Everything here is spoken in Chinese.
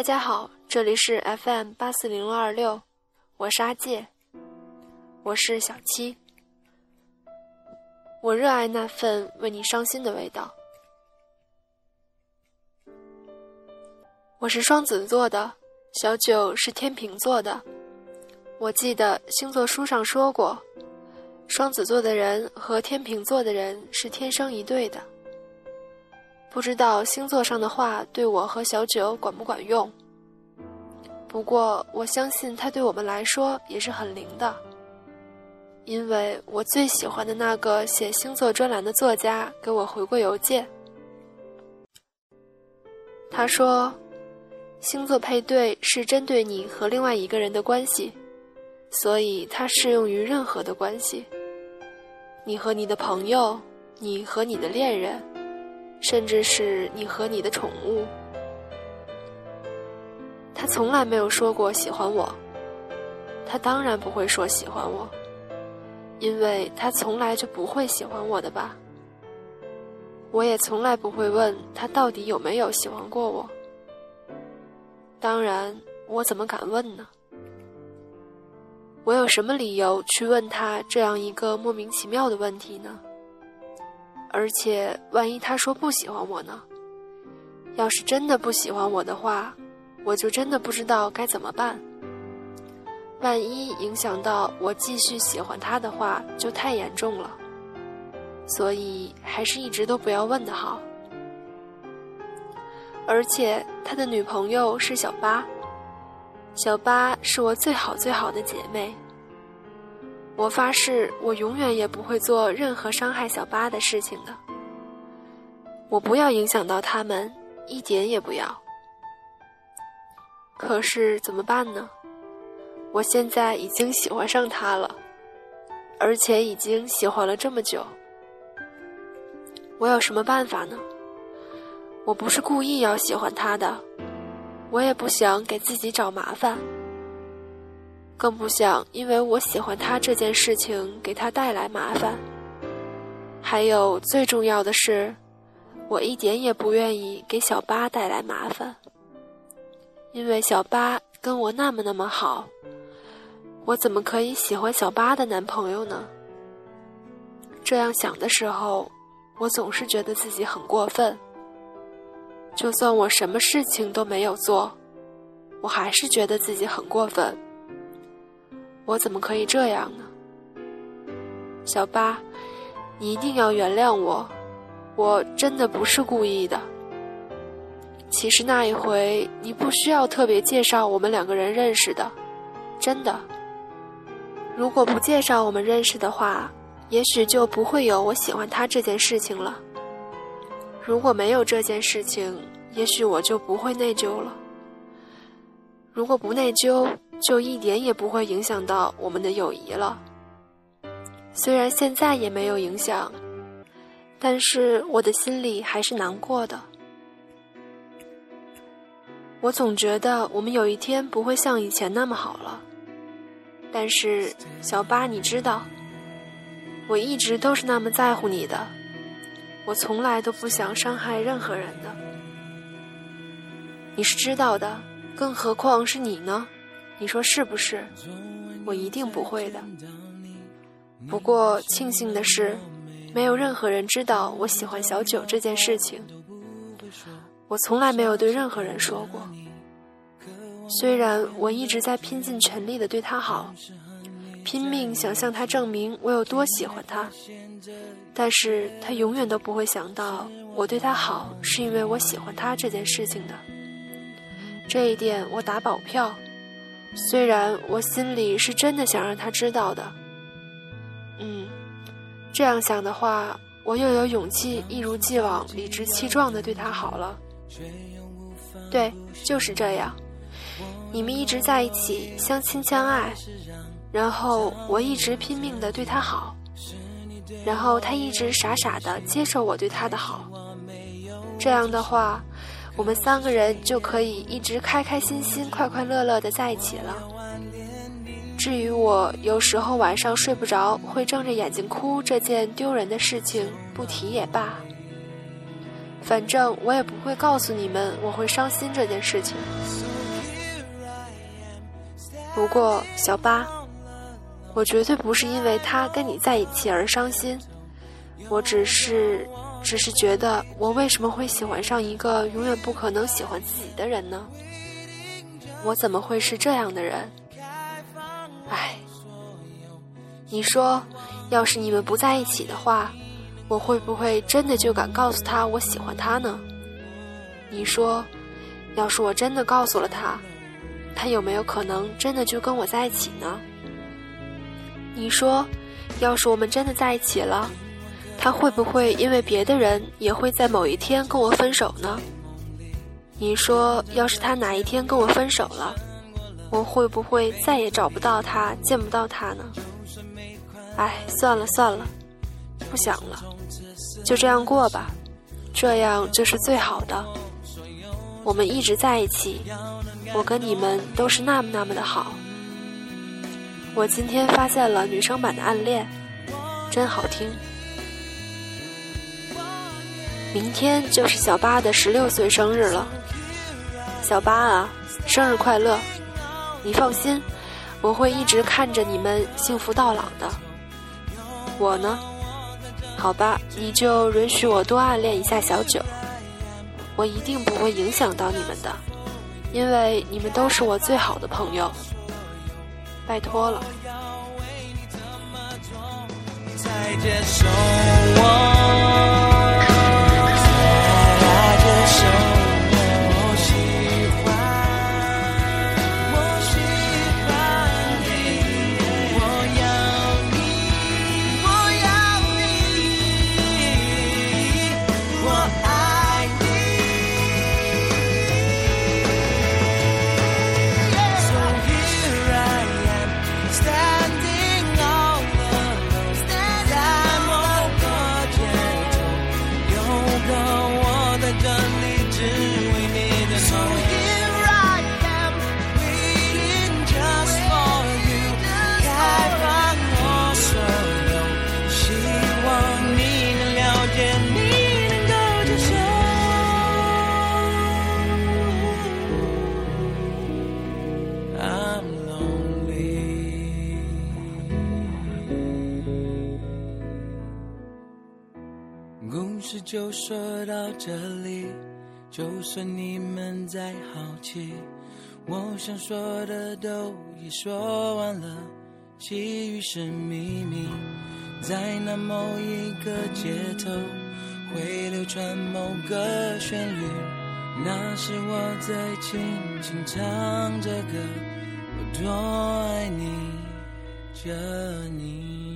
大家好，这里是 FM 八四零六二六，我是阿介，我是小七，我热爱那份为你伤心的味道。我是双子座的，小九是天秤座的。我记得星座书上说过，双子座的人和天秤座的人是天生一对的。不知道星座上的话对我和小九管不管用。不过我相信它对我们来说也是很灵的，因为我最喜欢的那个写星座专栏的作家给我回过邮件，他说。星座配对是针对你和另外一个人的关系，所以它适用于任何的关系。你和你的朋友，你和你的恋人，甚至是你和你的宠物。他从来没有说过喜欢我，他当然不会说喜欢我，因为他从来就不会喜欢我的吧。我也从来不会问他到底有没有喜欢过我。当然，我怎么敢问呢？我有什么理由去问他这样一个莫名其妙的问题呢？而且，万一他说不喜欢我呢？要是真的不喜欢我的话，我就真的不知道该怎么办。万一影响到我继续喜欢他的话，就太严重了。所以，还是一直都不要问的好。而且他的女朋友是小八，小八是我最好最好的姐妹。我发誓，我永远也不会做任何伤害小八的事情的。我不要影响到他们，一点也不要。可是怎么办呢？我现在已经喜欢上他了，而且已经喜欢了这么久。我有什么办法呢？我不是故意要喜欢他的，我也不想给自己找麻烦，更不想因为我喜欢他这件事情给他带来麻烦。还有最重要的是，我一点也不愿意给小八带来麻烦，因为小八跟我那么那么好，我怎么可以喜欢小八的男朋友呢？这样想的时候，我总是觉得自己很过分。就算我什么事情都没有做，我还是觉得自己很过分。我怎么可以这样呢？小八，你一定要原谅我，我真的不是故意的。其实那一回你不需要特别介绍我们两个人认识的，真的。如果不介绍我们认识的话，也许就不会有我喜欢他这件事情了。如果没有这件事情，也许我就不会内疚了。如果不内疚，就一点也不会影响到我们的友谊了。虽然现在也没有影响，但是我的心里还是难过的。我总觉得我们有一天不会像以前那么好了。但是小八，你知道，我一直都是那么在乎你的。我从来都不想伤害任何人的，你是知道的，更何况是你呢？你说是不是？我一定不会的。不过庆幸的是，没有任何人知道我喜欢小九这件事情。我从来没有对任何人说过。虽然我一直在拼尽全力的对他好。拼命想向他证明我有多喜欢他，但是他永远都不会想到我对他好是因为我喜欢他这件事情的。这一点我打保票，虽然我心里是真的想让他知道的。嗯，这样想的话，我又有勇气一如既往理直气壮的对他好了。对，就是这样。你们一直在一起，相亲相爱。然后我一直拼命的对他好，然后他一直傻傻的接受我对他的好。这样的话，我们三个人就可以一直开开心心、快快乐乐的在一起了。至于我有时候晚上睡不着会睁着眼睛哭这件丢人的事情，不提也罢。反正我也不会告诉你们我会伤心这件事情。不过，小八，我绝对不是因为他跟你在一起而伤心，我只是，只是觉得我为什么会喜欢上一个永远不可能喜欢自己的人呢？我怎么会是这样的人？唉，你说，要是你们不在一起的话。我会不会真的就敢告诉他我喜欢他呢？你说，要是我真的告诉了他，他有没有可能真的就跟我在一起呢？你说，要是我们真的在一起了，他会不会因为别的人也会在某一天跟我分手呢？你说，要是他哪一天跟我分手了，我会不会再也找不到他，见不到他呢？哎，算了算了，不想了。就这样过吧，这样就是最好的。我们一直在一起，我跟你们都是那么那么的好。我今天发现了女生版的暗恋，真好听。明天就是小八的十六岁生日了，小八啊，生日快乐！你放心，我会一直看着你们幸福到老的。我呢？好吧，你就允许我多暗恋一下小九，我一定不会影响到你们的，因为你们都是我最好的朋友，拜托了。就说到这里，就算你们再好奇，我想说的都已说完了，其余是秘密。在那某一个街头，会流传某个旋律，那是我在轻轻唱着歌，我多爱你，着你。